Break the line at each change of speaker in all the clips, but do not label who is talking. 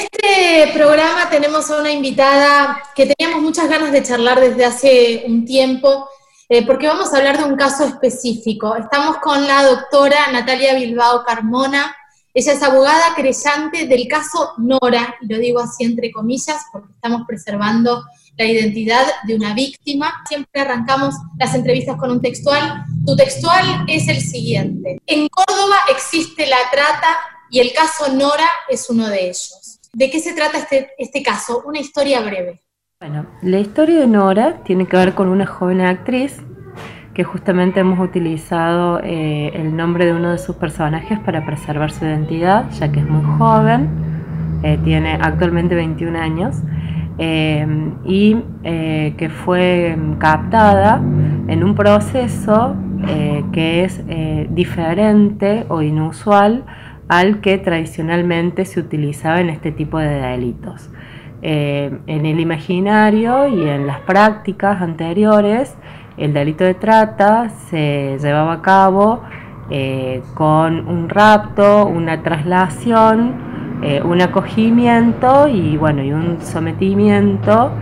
este programa tenemos a una invitada que teníamos muchas ganas de charlar desde hace un tiempo, eh, porque vamos a hablar de un caso específico. Estamos con la doctora Natalia Bilbao Carmona. Ella es abogada creyente del caso Nora, y lo digo así entre comillas, porque estamos preservando la identidad de una víctima. Siempre arrancamos las entrevistas con un textual. Tu textual es el siguiente. En Córdoba existe la trata y el caso Nora es uno de ellos. ¿De qué se trata este, este caso? Una historia breve.
Bueno, la historia de Nora tiene que ver con una joven actriz que justamente hemos utilizado eh, el nombre de uno de sus personajes para preservar su identidad, ya que es muy joven, eh, tiene actualmente 21 años, eh, y que fue captada en un proceso que es diferente o inusual al que tradicionalmente se utilizaba en este tipo de delitos. Eh, en el imaginario y en las prácticas anteriores, el delito de trata se llevaba a cabo eh, con un rapto, una traslación, eh, un acogimiento y, bueno, y un sometimiento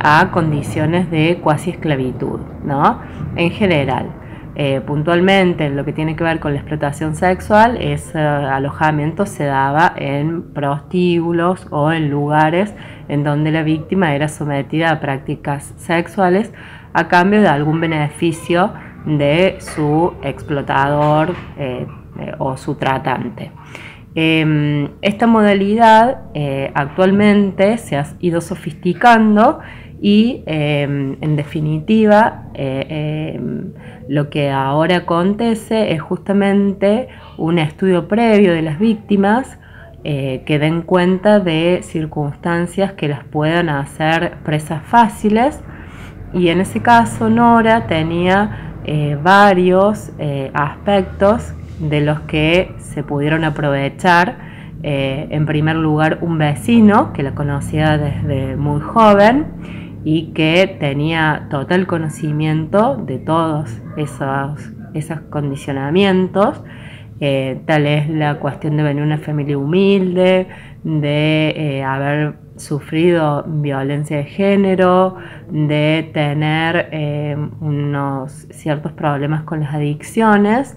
a condiciones de cuasi esclavitud, ¿no? En general. Eh, puntualmente en lo que tiene que ver con la explotación sexual, ese alojamiento se daba en prostíbulos o en lugares en donde la víctima era sometida a prácticas sexuales a cambio de algún beneficio de su explotador eh, eh, o su tratante. Em, esta modalidad actualmente se ha ido sofisticando y em, en definitiva em, lo que ahora acontece es justamente un estudio previo de las víctimas eh, que den cuenta de circunstancias que las puedan hacer presas fáciles y en ese caso Nora tenía eh, varios eh, aspectos de los que se pudieron aprovechar. en primer lugar, un vecino que la conocía desde muy joven y que tenía total conocimiento de todos esos, esos condicionamientos. Eh, tal es la cuestión de venir una familia humilde, de eh, haber sufrido violencia de género, de tener eh, unos ciertos problemas con las adicciones,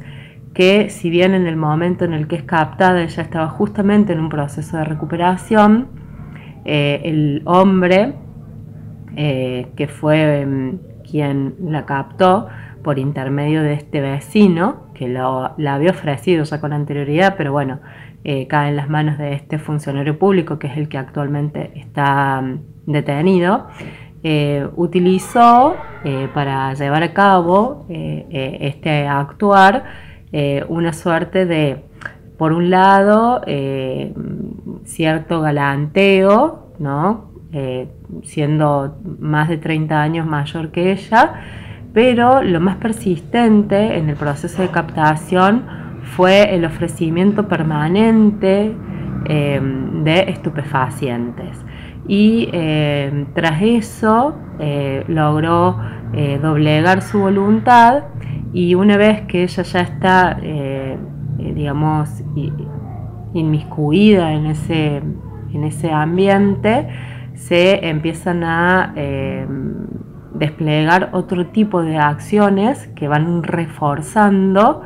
que si bien en el momento en el que es captada ella estaba justamente en un proceso de recuperación, el hombre eh, que fue em, quien la captó por intermedio de este vecino, que la había ofrecido ya con anterioridad, pero bueno, eh, cae en las manos de este funcionario público, que es el que actualmente está em, detenido, eh, utilizó para llevar a cabo este actuar una suerte de, por un lado, cierto galanteo, ¿no? Eh, siendo más de 30 años mayor que ella, pero lo más persistente en el proceso de captación fue el ofrecimiento permanente eh, de estupefacientes. Y eh, tras eso logró doblegar su voluntad y una vez que ella ya está, digamos, inmiscuida en ese, en ese ambiente, se empiezan a em, desplegar otro tipo de acciones que van reforzando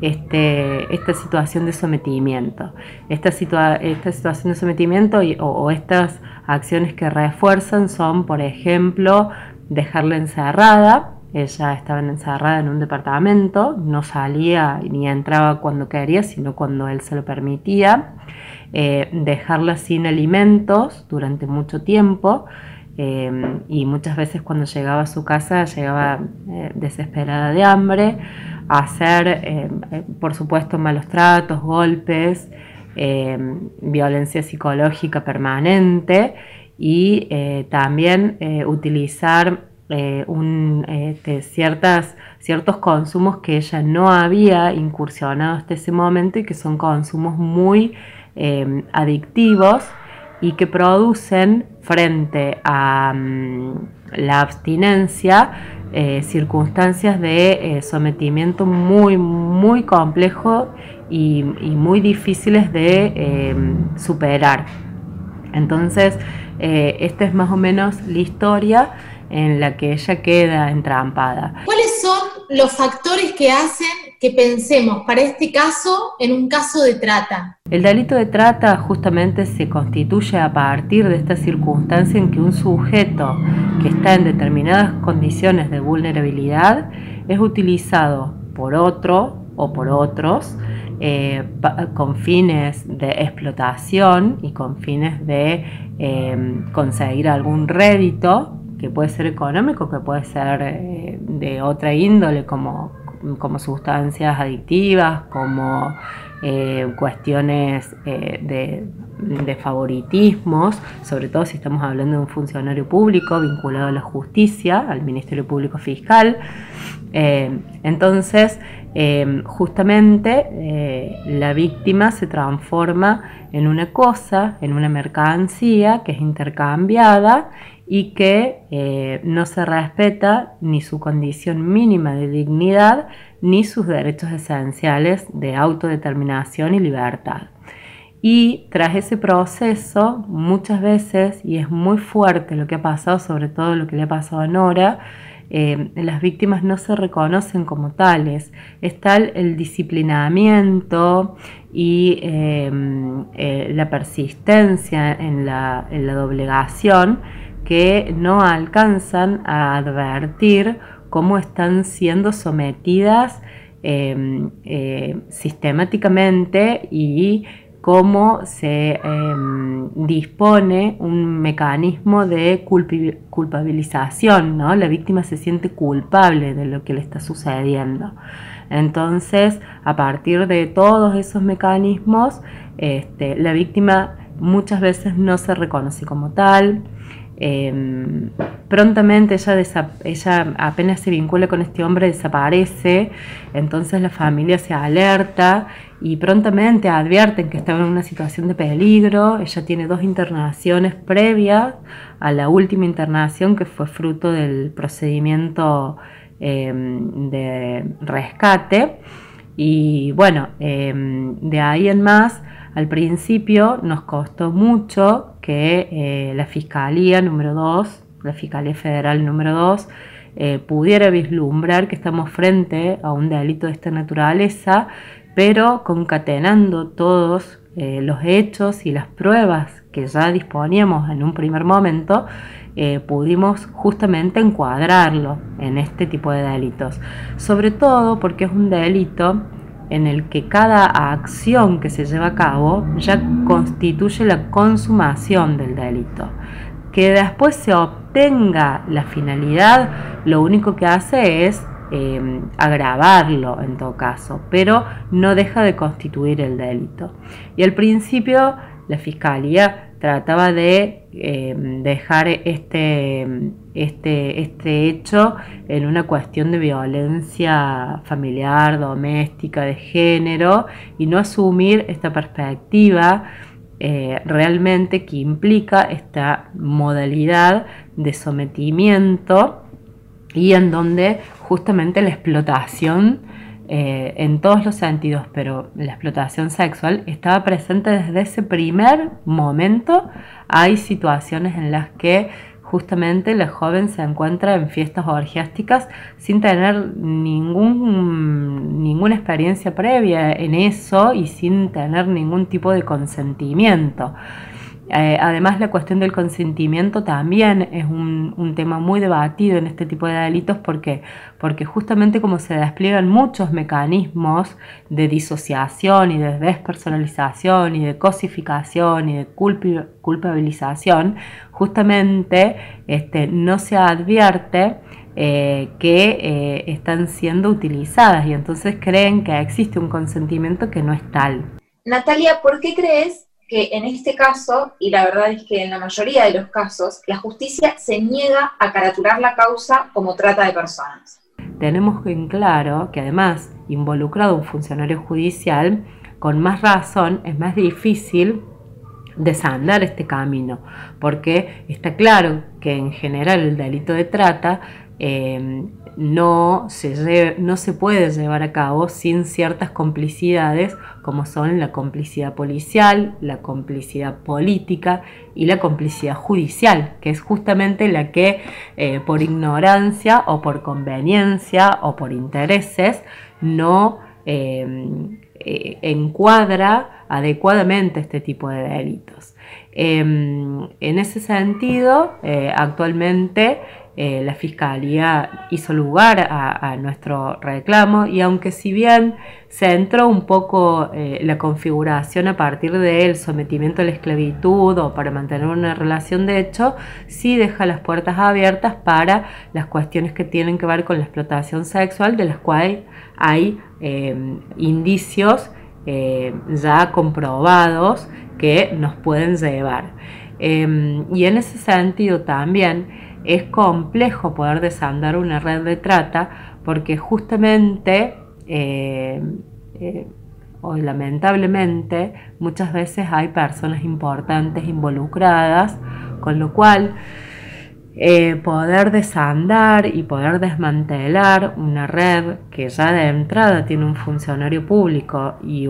este, esta situación de sometimiento. Esta, esta situación de sometimiento o, estas acciones que refuerzan son, por ejemplo, dejarla encerrada. Ella estaba encerrada en un departamento, no salía ni entraba cuando quería, sino cuando él se lo permitía. Eh, dejarla sin alimentos durante mucho tiempo eh, y muchas veces cuando llegaba a su casa llegaba eh, desesperada de hambre, hacer por supuesto malos tratos, golpes, violencia psicológica permanente y también utilizar ciertas, ciertos consumos que ella no había incursionado hasta ese momento y que son consumos muy Em, adictivos y que producen frente a mm, la abstinencia eh, circunstancias de eh, sometimiento muy, muy complejo y, muy difíciles de em, superar. Entonces, eh, esta es más o menos la historia en la que ella queda entrampada.
¿Cuáles son los factores que hacen que pensemos para este caso en un caso de trata?
El delito de trata justamente se constituye a partir de esta circunstancia en que un sujeto que está en determinadas condiciones de vulnerabilidad es utilizado por otro o por otros eh, con fines de explotación y con fines de eh, conseguir algún rédito que puede ser económico, que puede ser eh, de otra índole, como, como sustancias adictivas, como eh, cuestiones eh, de, de, favoritismos, sobre todo si estamos hablando de un funcionario público vinculado a la justicia, al Ministerio Público Fiscal. entonces, justamente la víctima se transforma en una cosa, en una mercancía que es intercambiada y que eh, no se respeta ni su condición mínima de dignidad ni sus derechos esenciales de autodeterminación y libertad. Y tras ese proceso, muchas veces, y es muy fuerte lo que ha pasado, sobre todo lo que le ha pasado a Nora, eh, las víctimas no se reconocen como tales. Está el disciplinamiento y em, eh, la persistencia en la, en la doblegación que no alcanzan a advertir cómo están siendo sometidas em, eh, sistemáticamente y cómo se em, dispone un mecanismo de culpabilización, ¿no? La víctima se siente culpable de lo que le está sucediendo. Entonces, a partir de todos esos mecanismos, este, la víctima muchas veces no se reconoce como tal, Em, prontamente ella, ella apenas se vincula con este hombre desaparece, entonces la familia se alerta y prontamente advierten que estaba en una situación de peligro. Ella tiene dos internaciones previas a la última internación que fue fruto del procedimiento em, de rescate. Y bueno, em, de ahí en más, al principio nos costó mucho que eh, la Fiscalía número 2, la Fiscalía Federal número 2, eh, pudiera vislumbrar que estamos frente a un delito de esta naturaleza, pero concatenando todos eh, los hechos y las pruebas que ya disponíamos en un primer momento, pudimos justamente encuadrarlo en este tipo de delitos. Sobre todo porque es un delito en el que cada acción que se lleva a cabo ya constituye la consumación del delito. Que después se obtenga la finalidad, lo único que hace es eh, agravarlo en todo caso, pero no deja de constituir el delito. Y al principio la Fiscalía trataba de em, dejar este, este, este hecho en una cuestión de violencia familiar, doméstica, de género, y no asumir esta perspectiva eh, realmente que implica esta modalidad de sometimiento y en donde justamente la explotación eh, en todos los sentidos, pero la explotación sexual estaba presente desde ese primer momento. Hay situaciones en las que justamente la joven se encuentra en fiestas orgiásticas sin tener ningún, ninguna experiencia previa en eso y sin tener ningún tipo de consentimiento. Eh, además, la cuestión del consentimiento también es un, tema muy debatido en este tipo de delitos porque, porque justamente como se despliegan muchos mecanismos de disociación y de despersonalización y de cosificación y de culpabilización, justamente este, no se advierte eh, que eh, están siendo utilizadas y entonces creen que existe un consentimiento que no es tal.
Natalia, ¿por qué crees que en este caso, y la verdad es que en la mayoría de los casos, la justicia se niega a caratular la causa como trata de personas.
Tenemos en claro que además, involucrado un funcionario judicial, con más razón es más difícil desandar este camino, porque está claro que en general el delito de trata eh, no se, no se puede llevar a cabo sin ciertas complicidades como son la complicidad policial, la complicidad política y la complicidad judicial, que es justamente la que eh, por ignorancia o por conveniencia o por intereses no em, eh, encuadra adecuadamente este tipo de delitos. Em, en ese sentido, eh, actualmente eh, la Fiscalía hizo lugar a, nuestro reclamo y aunque si bien se entró un poco eh, la configuración a partir del sometimiento a la esclavitud o para mantener una relación de hecho, sí deja las puertas abiertas para las cuestiones que tienen que ver con la explotación sexual, de las cuales hay em, indicios eh, ya comprobados que nos pueden llevar. Em, y en ese sentido también es complejo poder desandar una red de trata porque justamente eh, eh, o lamentablemente muchas veces hay personas importantes involucradas, con lo cual eh, poder desandar y poder desmantelar una red que ya de entrada tiene un funcionario público y,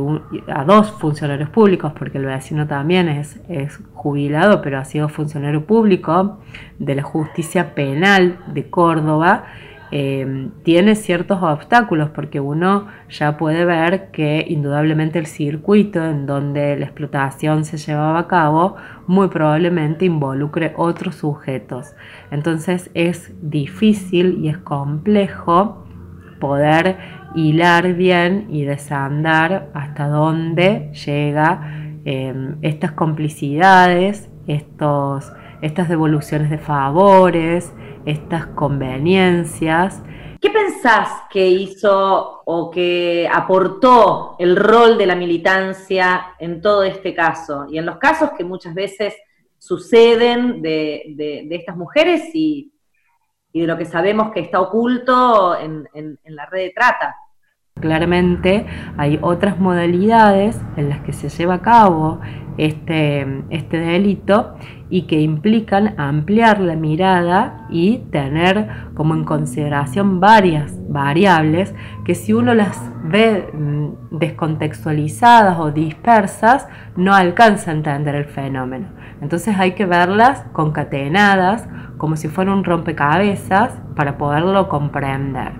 a dos funcionarios públicos, porque el vecino también es, es jubilado, pero ha sido funcionario público de la justicia penal de Córdoba, Em, tiene ciertos obstáculos porque uno ya puede ver que indudablemente el circuito en donde la explotación se llevaba a cabo muy probablemente involucre otros sujetos. Entonces es difícil y es complejo poder hilar bien y desandar hasta dónde llega em, estas complicidades, estos, estas devoluciones de favores, estas conveniencias.
¿Qué pensás que hizo o que aportó el rol de la militancia en todo este caso y en los casos que muchas veces suceden de, estas mujeres y, de lo que sabemos que está oculto en, en la red de trata?
Claramente hay otras modalidades en las que se lleva a cabo este, este delito y que implican ampliar la mirada y tener como en consideración varias variables que si uno las ve mm, descontextualizadas o dispersas no alcanza a entender el fenómeno. Entonces hay que verlas concatenadas como si fuera un rompecabezas para poderlo comprender.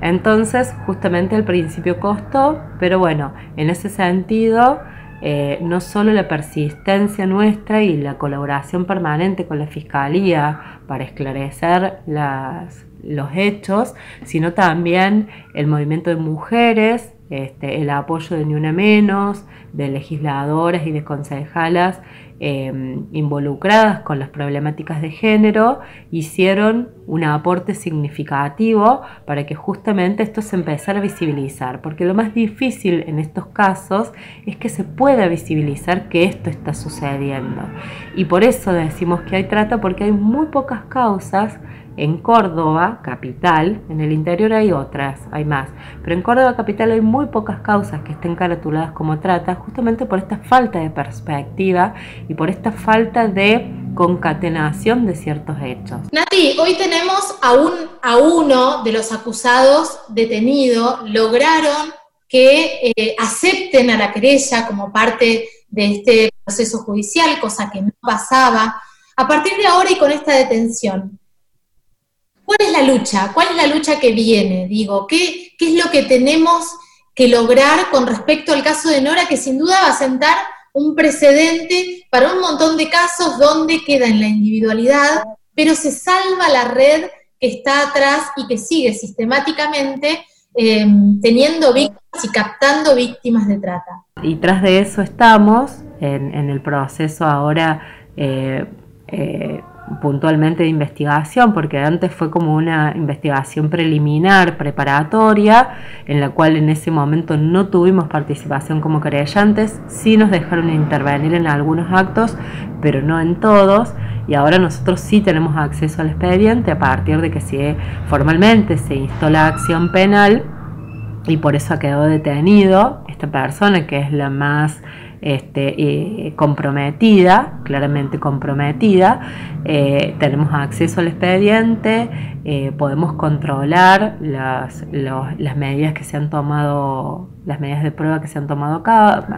Entonces, justamente al principio costó, pero bueno, en ese sentido eh, no solo la persistencia nuestra y la colaboración permanente con la Fiscalía para esclarecer los hechos, sino también el movimiento de mujeres, este, el apoyo de Ni Una Menos, de legisladoras y de concejalas Em, involucradas con las problemáticas de género hicieron un aporte significativo para que justamente esto se empezara a visibilizar, porque lo más difícil en estos casos es que se pueda visibilizar que esto está sucediendo. Y por eso decimos que hay trata, porque hay muy pocas causas en Córdoba, capital, en el interior hay otras, hay más, pero en Córdoba, capital, hay muy pocas causas que estén caratuladas como trata, justamente por esta falta de perspectiva y por esta falta de concatenación de ciertos hechos.
Nati, hoy tenemos a, un, a uno de los acusados detenido, lograron que eh, acepten a la querella como parte de este proceso judicial, cosa que no pasaba. A partir de ahora y con esta detención, ¿Cuál es la lucha? ¿Cuál es la lucha que viene? Digo, ¿qué, es lo que tenemos que lograr con respecto al caso de Nora, que sin duda va a sentar un precedente para un montón de casos donde queda en la individualidad, pero se salva la red que está atrás y que sigue sistemáticamente eh, teniendo víctimas y captando víctimas de trata.
Y tras de eso estamos en, el proceso ahora eh, eh, puntualmente de investigación, porque antes fue como una investigación preliminar, preparatoria, en la cual en ese momento no tuvimos participación como creyentes, sí nos dejaron intervenir en algunos actos, pero no en todos, y ahora nosotros sí tenemos acceso al expediente a partir de que si formalmente se instó la acción penal, y por eso quedado detenido esta persona que es la más este, comprometida, claramente comprometida, eh, tenemos acceso al expediente, eh, podemos controlar las, medidas que se han tomado, las medidas de prueba que se han tomado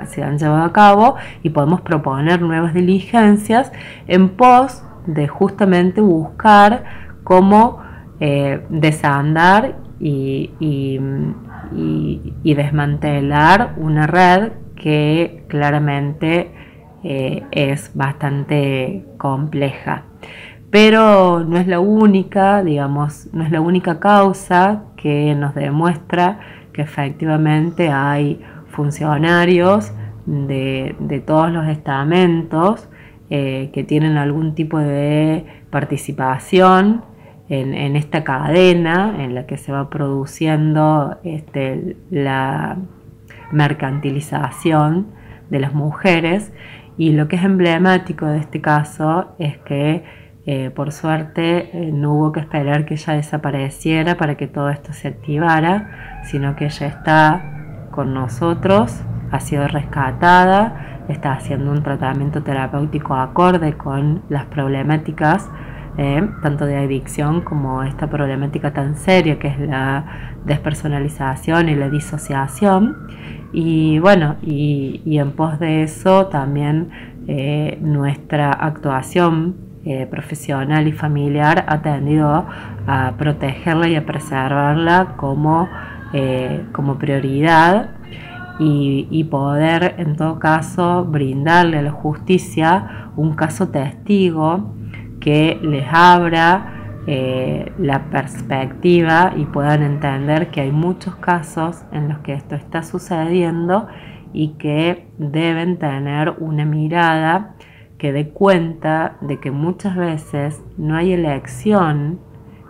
se han llevado a cabo y podemos proponer nuevas diligencias en pos de justamente buscar cómo eh, desandar y, desmantelar una red que claramente eh, es bastante compleja. Pero no es la única, digamos, no es la única causa que nos demuestra que efectivamente hay funcionarios de, todos los estamentos eh, que tienen algún tipo de participación en, esta cadena en la que se va produciendo este, la mercantilización de las mujeres. Y lo que es emblemático de este caso es que eh, por suerte eh, no hubo que esperar que ella desapareciera para que todo esto se activara, sino que ella está con nosotros, ha sido rescatada, está haciendo un tratamiento terapéutico acorde con las problemáticas eh, tanto de adicción como esta problemática tan seria que es la despersonalización y la disociación. Y bueno, y, en pos de eso también eh, nuestra actuación eh, profesional y familiar ha tendido a protegerla y a preservarla como, como prioridad y, y, poder en todo caso brindarle a la justicia un caso testigo que les abra eh, la perspectiva y puedan entender que hay muchos casos en los que esto está sucediendo y que deben tener una mirada que dé cuenta de que muchas veces no hay elección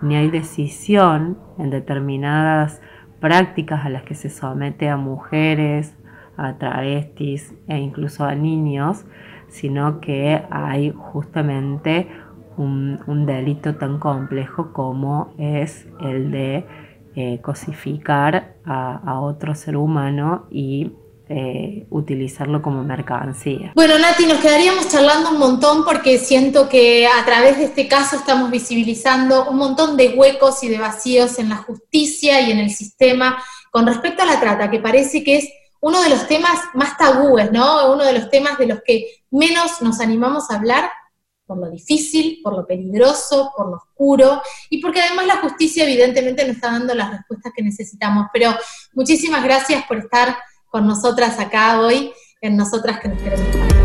ni hay decisión en determinadas prácticas a las que se somete a mujeres, a travestis e incluso a niños, sino que hay justamente un, delito tan complejo como es el de eh, cosificar a, otro ser humano y eh, utilizarlo como mercancía.
Bueno, Nati, nos quedaríamos charlando un montón porque siento que a través de este caso estamos visibilizando un montón de huecos y de vacíos en la justicia y en el sistema con respecto a la trata, que parece que es uno de los temas más tabúes, ¿no? Uno de los temas de los que menos nos animamos a hablar por lo difícil, por lo peligroso, por lo oscuro, y porque además la justicia evidentemente no está dando las respuestas que necesitamos. Pero muchísimas gracias por estar con nosotras acá hoy, en Nosotras que nos queremos.